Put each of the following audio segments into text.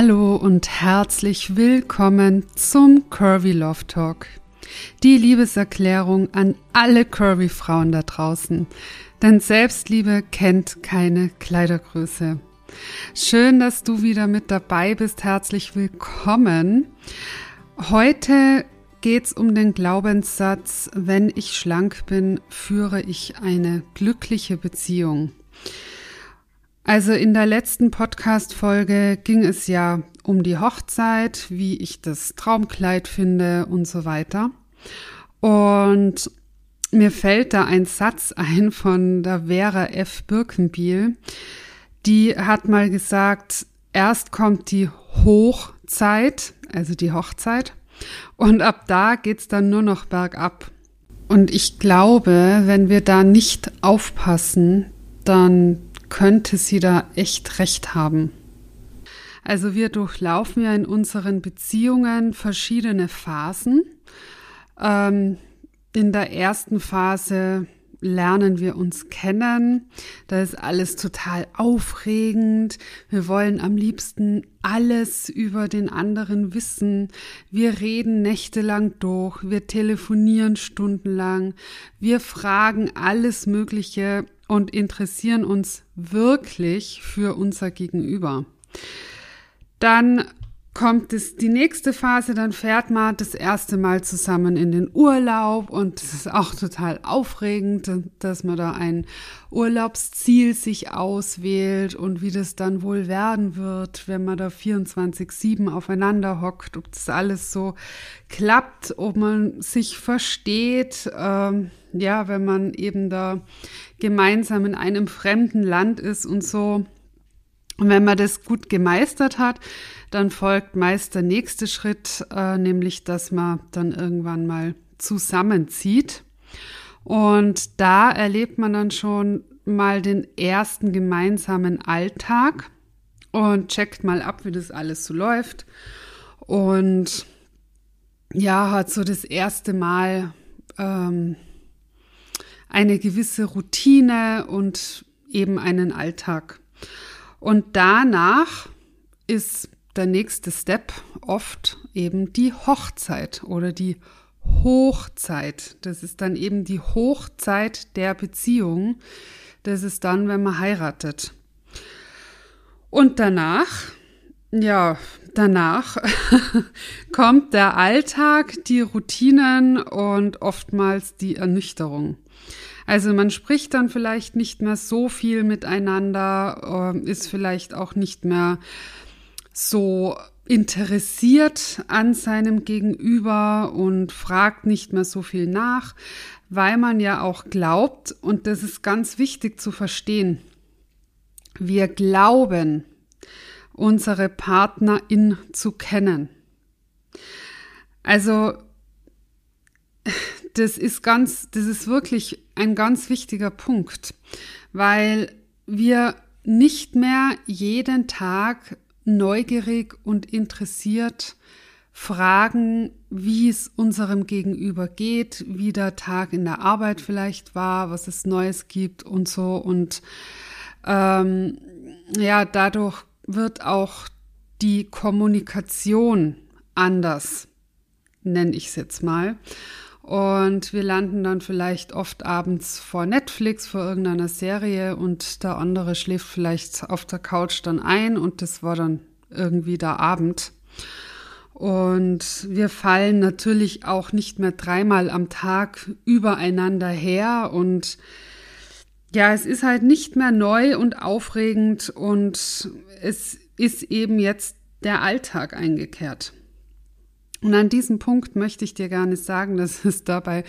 Hallo und herzlich willkommen zum Curvy Love Talk. Die Liebeserklärung an alle Curvy Frauen da draußen. Denn Selbstliebe kennt keine Kleidergröße. Schön, dass du wieder mit dabei bist. Herzlich willkommen. Heute geht's um den Glaubenssatz, wenn ich schlank bin, führe ich eine glückliche Beziehung. Also in der letzten Podcast-Folge ging es ja um die Hochzeit, wie ich das Traumkleid finde und so weiter. Und mir fällt da ein Satz ein von der Vera F. Birkenbiel. Die hat mal gesagt, erst kommt die Hochzeit, also die Hochzeit, und ab da geht's dann nur noch bergab. Und ich glaube, wenn wir da nicht aufpassen, dann könnte sie da echt recht haben. Also wir durchlaufen ja in unseren Beziehungen verschiedene Phasen. Ähm, in der ersten Phase lernen wir uns kennen. Da ist alles total aufregend. Wir wollen am liebsten alles über den anderen wissen. Wir reden nächtelang durch. Wir telefonieren stundenlang. Wir fragen alles Mögliche und interessieren uns wirklich für unser Gegenüber. Dann kommt es die nächste Phase, dann fährt man das erste Mal zusammen in den Urlaub und es ist auch total aufregend, dass man da ein Urlaubsziel sich auswählt und wie das dann wohl werden wird, wenn man da 24-7 aufeinander hockt, ob das alles so klappt, ob man sich versteht, ähm, ja, wenn man eben da gemeinsam in einem fremden Land ist und so. Und wenn man das gut gemeistert hat, dann folgt meist der nächste Schritt, äh, nämlich dass man dann irgendwann mal zusammenzieht. Und da erlebt man dann schon mal den ersten gemeinsamen Alltag und checkt mal ab, wie das alles so läuft. Und ja, hat so das erste Mal ähm, eine gewisse Routine und eben einen Alltag. Und danach ist der nächste Step oft eben die Hochzeit oder die Hochzeit. Das ist dann eben die Hochzeit der Beziehung. Das ist dann, wenn man heiratet. Und danach, ja, danach kommt der Alltag, die Routinen und oftmals die Ernüchterung. Also man spricht dann vielleicht nicht mehr so viel miteinander, ähm, ist vielleicht auch nicht mehr so interessiert an seinem Gegenüber und fragt nicht mehr so viel nach, weil man ja auch glaubt, und das ist ganz wichtig zu verstehen, wir glauben, unsere Partnerin zu kennen. Also, das ist ganz, das ist wirklich ein ganz wichtiger Punkt, weil wir nicht mehr jeden Tag neugierig und interessiert fragen, wie es unserem Gegenüber geht, wie der Tag in der Arbeit vielleicht war, was es Neues gibt und so. Und ähm, ja, dadurch wird auch die Kommunikation anders, nenne ich es jetzt mal. Und wir landen dann vielleicht oft abends vor Netflix, vor irgendeiner Serie und der andere schläft vielleicht auf der Couch dann ein und das war dann irgendwie der Abend. Und wir fallen natürlich auch nicht mehr dreimal am Tag übereinander her und ja, es ist halt nicht mehr neu und aufregend und es ist eben jetzt der Alltag eingekehrt. Und an diesem Punkt möchte ich dir gerne sagen, dass es dabei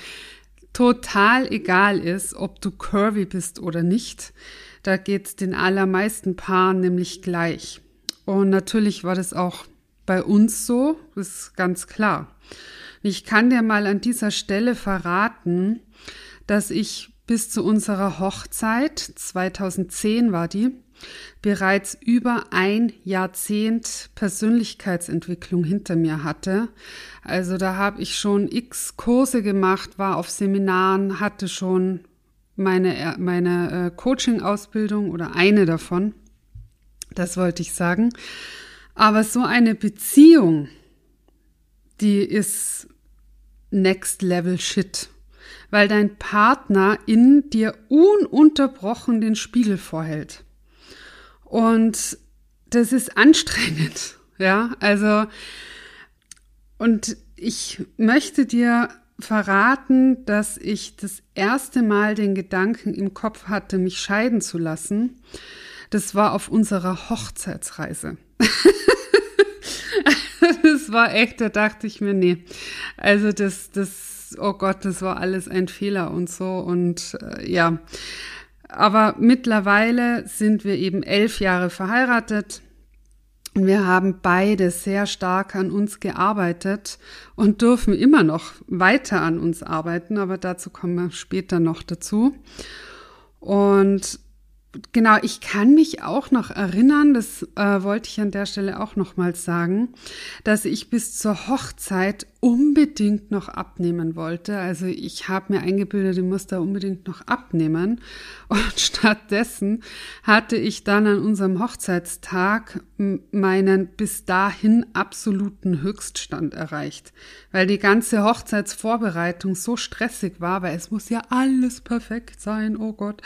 total egal ist, ob du curvy bist oder nicht. Da geht es den allermeisten Paaren nämlich gleich. Und natürlich war das auch bei uns so, das ist ganz klar. Ich kann dir mal an dieser Stelle verraten, dass ich bis zu unserer Hochzeit, 2010 war die, bereits über ein Jahrzehnt Persönlichkeitsentwicklung hinter mir hatte. Also da habe ich schon x Kurse gemacht, war auf Seminaren, hatte schon meine, meine äh, Coaching-Ausbildung oder eine davon. Das wollte ich sagen. Aber so eine Beziehung, die ist Next Level Shit, weil dein Partner in dir ununterbrochen den Spiegel vorhält. Und das ist anstrengend, ja, also, und ich möchte dir verraten, dass ich das erste Mal den Gedanken im Kopf hatte, mich scheiden zu lassen. Das war auf unserer Hochzeitsreise. das war echt, da dachte ich mir, nee. Also das, das, oh Gott, das war alles ein Fehler und so. Und äh, ja. Aber mittlerweile sind wir eben elf Jahre verheiratet. Wir haben beide sehr stark an uns gearbeitet und dürfen immer noch weiter an uns arbeiten, aber dazu kommen wir später noch dazu. Und Genau, ich kann mich auch noch erinnern, das äh, wollte ich an der Stelle auch nochmals sagen, dass ich bis zur Hochzeit unbedingt noch abnehmen wollte. Also ich habe mir eingebildet, ich muss da unbedingt noch abnehmen. Und stattdessen hatte ich dann an unserem Hochzeitstag meinen bis dahin absoluten Höchststand erreicht, weil die ganze Hochzeitsvorbereitung so stressig war, weil es muss ja alles perfekt sein, oh Gott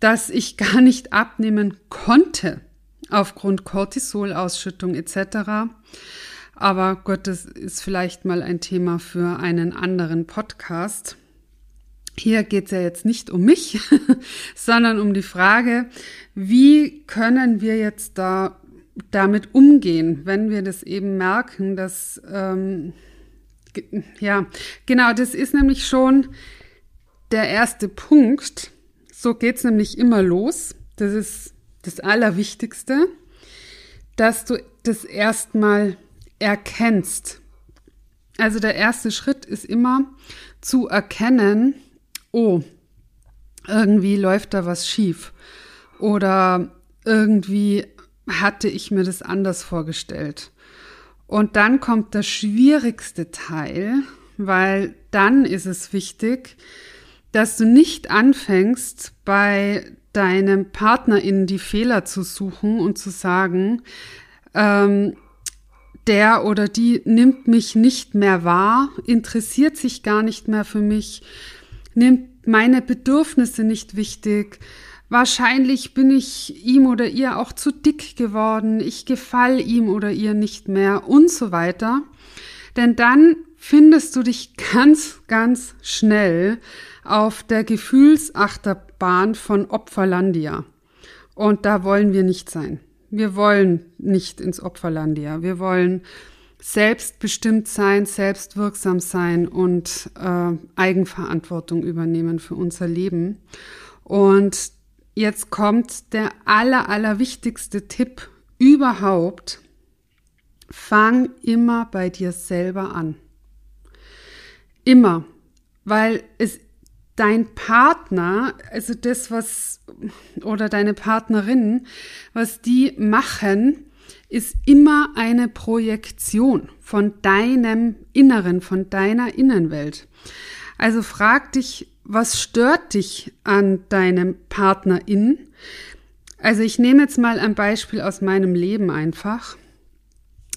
dass ich gar nicht abnehmen konnte aufgrund Cortisolausschüttung etc. Aber Gott, das ist vielleicht mal ein Thema für einen anderen Podcast. Hier geht es ja jetzt nicht um mich, sondern um die Frage, wie können wir jetzt da damit umgehen, wenn wir das eben merken, dass ähm, ja genau, das ist nämlich schon der erste Punkt, so geht's nämlich immer los. Das ist das Allerwichtigste, dass du das erstmal erkennst. Also der erste Schritt ist immer zu erkennen, oh, irgendwie läuft da was schief oder irgendwie hatte ich mir das anders vorgestellt. Und dann kommt der schwierigste Teil, weil dann ist es wichtig, dass du nicht anfängst, bei deinem Partner in die Fehler zu suchen und zu sagen, ähm, der oder die nimmt mich nicht mehr wahr, interessiert sich gar nicht mehr für mich, nimmt meine Bedürfnisse nicht wichtig. Wahrscheinlich bin ich ihm oder ihr auch zu dick geworden, ich gefall ihm oder ihr nicht mehr und so weiter. Denn dann findest du dich ganz, ganz schnell auf der Gefühlsachterbahn von Opferlandia. Und da wollen wir nicht sein. Wir wollen nicht ins Opferlandia. Wir wollen selbstbestimmt sein, selbstwirksam sein und äh, Eigenverantwortung übernehmen für unser Leben. Und jetzt kommt der aller, aller wichtigste Tipp überhaupt. Fang immer bei dir selber an. Immer. Weil es dein Partner, also das, was, oder deine Partnerin, was die machen, ist immer eine Projektion von deinem Inneren, von deiner Innenwelt. Also frag dich, was stört dich an deinem Partnerin? Also ich nehme jetzt mal ein Beispiel aus meinem Leben einfach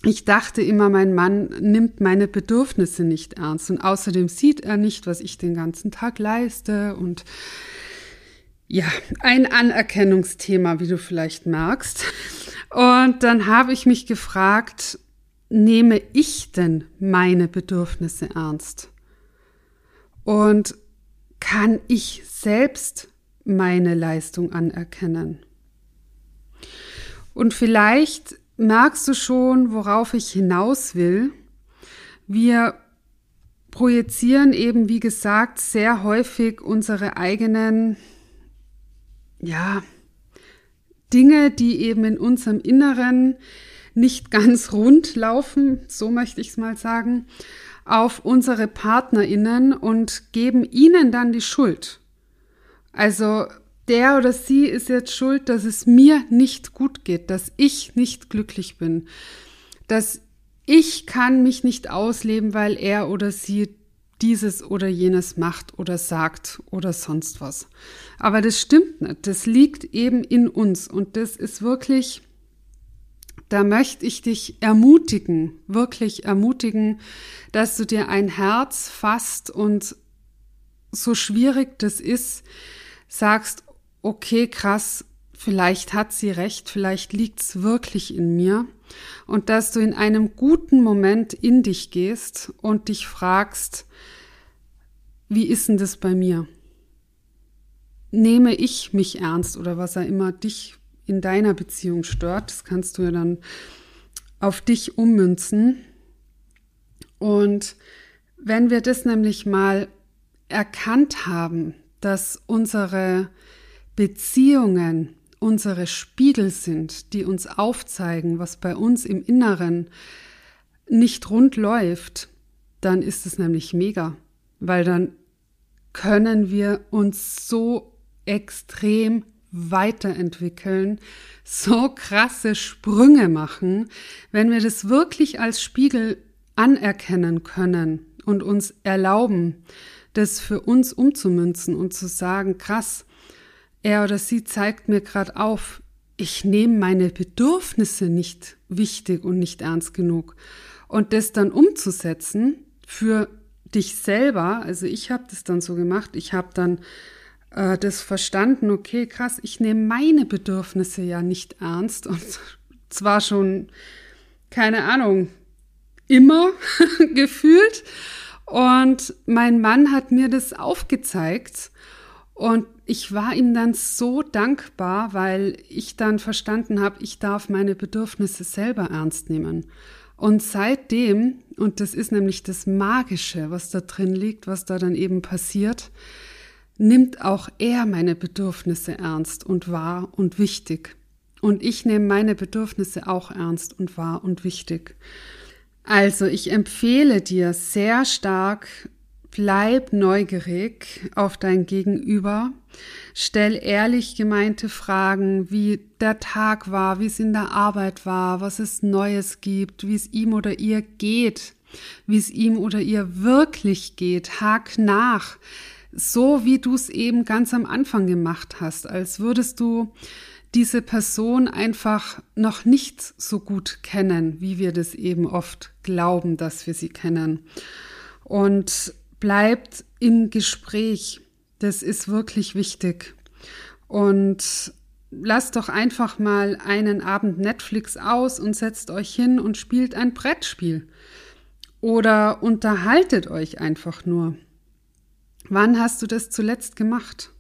ich dachte immer, mein Mann nimmt meine Bedürfnisse nicht ernst und außerdem sieht er nicht, was ich den ganzen Tag leiste und ja, ein Anerkennungsthema, wie du vielleicht merkst. Und dann habe ich mich gefragt, nehme ich denn meine Bedürfnisse ernst? Und kann ich selbst meine Leistung anerkennen? Und vielleicht merkst du schon, worauf ich hinaus will. Wir projizieren eben, wie gesagt, sehr häufig unsere eigenen, ja, Dinge, die eben in unserem Inneren nicht ganz rund laufen, so möchte ich es mal sagen, auf unsere Partnerinnen und geben ihnen dann die Schuld. Also der oder sie ist jetzt schuld, dass es mir nicht gut geht, dass ich nicht glücklich bin, dass ich kann mich nicht ausleben, weil er oder sie dieses oder jenes macht oder sagt oder sonst was. Aber das stimmt nicht. Das liegt eben in uns und das ist wirklich da möchte ich dich ermutigen, wirklich ermutigen, dass du dir ein Herz fasst und so schwierig das ist, sagst, okay, krass, vielleicht hat sie recht, vielleicht liegt's wirklich in mir und dass du in einem guten Moment in dich gehst und dich fragst, wie ist denn das bei mir? Nehme ich mich ernst oder was er immer dich in deiner Beziehung stört, das kannst du ja dann auf dich ummünzen. Und wenn wir das nämlich mal erkannt haben, dass unsere Beziehungen unsere Spiegel sind, die uns aufzeigen, was bei uns im Inneren nicht rund läuft, dann ist es nämlich mega, weil dann können wir uns so extrem weiterentwickeln, so krasse Sprünge machen, wenn wir das wirklich als Spiegel anerkennen können und uns erlauben, das für uns umzumünzen und zu sagen, krass, er oder sie zeigt mir gerade auf, ich nehme meine Bedürfnisse nicht wichtig und nicht ernst genug. Und das dann umzusetzen für dich selber, also ich habe das dann so gemacht, ich habe dann äh, das verstanden, okay, krass, ich nehme meine Bedürfnisse ja nicht ernst und zwar schon, keine Ahnung, immer gefühlt. Und mein Mann hat mir das aufgezeigt und ich war ihm dann so dankbar, weil ich dann verstanden habe, ich darf meine Bedürfnisse selber ernst nehmen. Und seitdem, und das ist nämlich das Magische, was da drin liegt, was da dann eben passiert, nimmt auch er meine Bedürfnisse ernst und wahr und wichtig. Und ich nehme meine Bedürfnisse auch ernst und wahr und wichtig. Also ich empfehle dir sehr stark, bleib neugierig auf dein Gegenüber, stell ehrlich gemeinte Fragen, wie der Tag war, wie es in der Arbeit war, was es Neues gibt, wie es ihm oder ihr geht, wie es ihm oder ihr wirklich geht, hak nach, so wie du es eben ganz am Anfang gemacht hast, als würdest du diese Person einfach noch nicht so gut kennen, wie wir das eben oft glauben, dass wir sie kennen. Und bleibt im Gespräch. Das ist wirklich wichtig. Und lasst doch einfach mal einen Abend Netflix aus und setzt euch hin und spielt ein Brettspiel. Oder unterhaltet euch einfach nur. Wann hast du das zuletzt gemacht?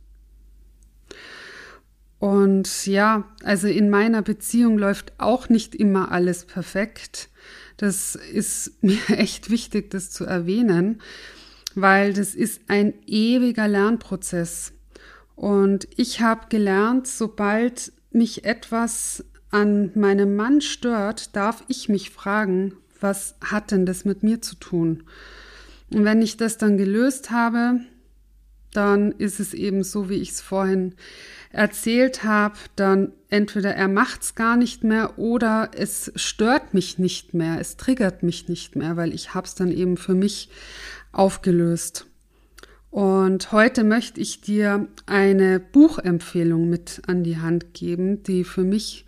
Und ja, also in meiner Beziehung läuft auch nicht immer alles perfekt. Das ist mir echt wichtig, das zu erwähnen weil das ist ein ewiger Lernprozess. Und ich habe gelernt, sobald mich etwas an meinem Mann stört, darf ich mich fragen, was hat denn das mit mir zu tun? Und wenn ich das dann gelöst habe, dann ist es eben so, wie ich es vorhin erzählt habe, dann entweder er macht's gar nicht mehr oder es stört mich nicht mehr, es triggert mich nicht mehr, weil ich habe es dann eben für mich aufgelöst. Und heute möchte ich dir eine Buchempfehlung mit an die Hand geben, die für mich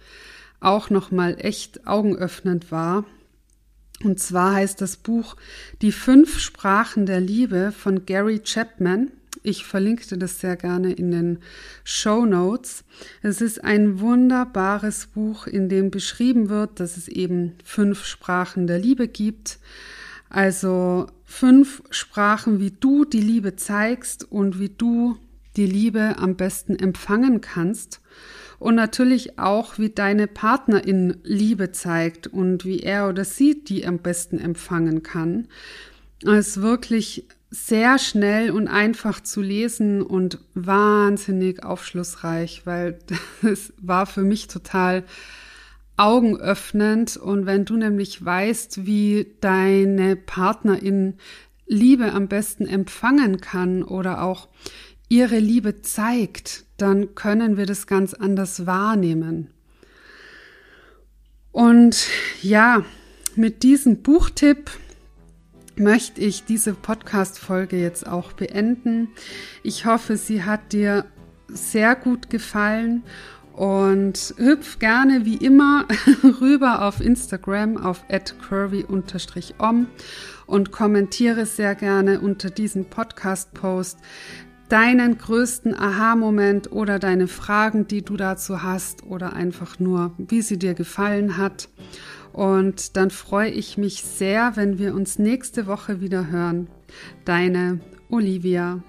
auch noch mal echt augenöffnend war. Und zwar heißt das Buch Die fünf Sprachen der Liebe von Gary Chapman. Ich verlinkte das sehr gerne in den Show Notes. Es ist ein wunderbares Buch, in dem beschrieben wird, dass es eben fünf Sprachen der Liebe gibt. Also fünf Sprachen, wie du die Liebe zeigst und wie du die Liebe am besten empfangen kannst. Und natürlich auch, wie deine Partnerin Liebe zeigt und wie er oder sie die am besten empfangen kann. Es ist wirklich sehr schnell und einfach zu lesen und wahnsinnig aufschlussreich, weil es war für mich total augenöffnend. Und wenn du nämlich weißt, wie deine Partnerin Liebe am besten empfangen kann oder auch ihre Liebe zeigt, dann können wir das ganz anders wahrnehmen. Und ja, mit diesem Buchtipp möchte ich diese Podcast-Folge jetzt auch beenden. Ich hoffe, sie hat dir sehr gut gefallen Und hüpf gerne wie immer rüber auf Instagram auf curvy-om und kommentiere sehr gerne unter diesem Podcast-Post deinen größten Aha-Moment oder deine Fragen, die du dazu hast oder einfach nur, wie sie dir gefallen hat. Und dann freue ich mich sehr, wenn wir uns nächste Woche wieder hören. Deine Olivia.